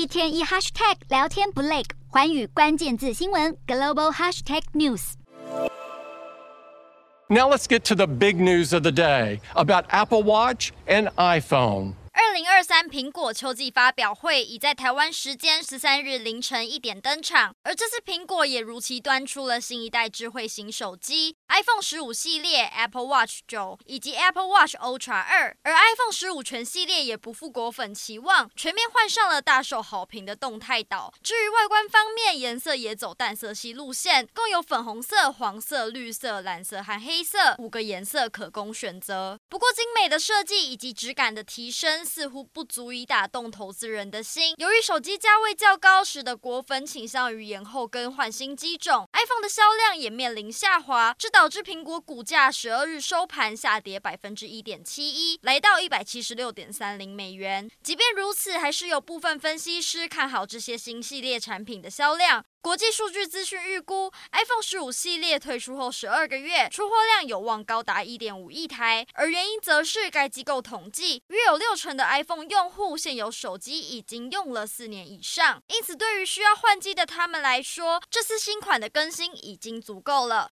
一天一 hashtag 聊天不累，寰宇关键字新闻 global hashtag news。Now let's get to the big news of the day about Apple Watch and iPhone. 二零二三苹果秋季发表会已在台湾时间十三日凌晨一点登场，而这次苹果也如期端出了新一代智慧型手机 iPhone 十五系列、Apple Watch 九以及 Apple Watch Ultra 二，而 iPhone 十五全系列也不负果粉期望，全面换上了大受好评的动态岛。至于外观方面，颜色也走淡色系路线，共有粉红色、黄色、绿色、蓝色和黑色五个颜色可供选择。不过精美的设计以及质感的提升，似乎不足以打动投资人的心。由于手机价位较高，使得果粉倾向于延后更换新机种，iPhone 的销量也面临下滑，这导致苹果股价十二日收盘下跌百分之一点七一，来到一百七十六点三零美元。即便如此，还是有部分分析师看好这些新系列产品的销量。国际数据资讯预估，iPhone 十五系列推出后十二个月，出货量有望高达一点五亿台。而原因则是该机构统计，约有六成的 iPhone 用户现有手机已经用了四年以上，因此对于需要换机的他们来说，这次新款的更新已经足够了。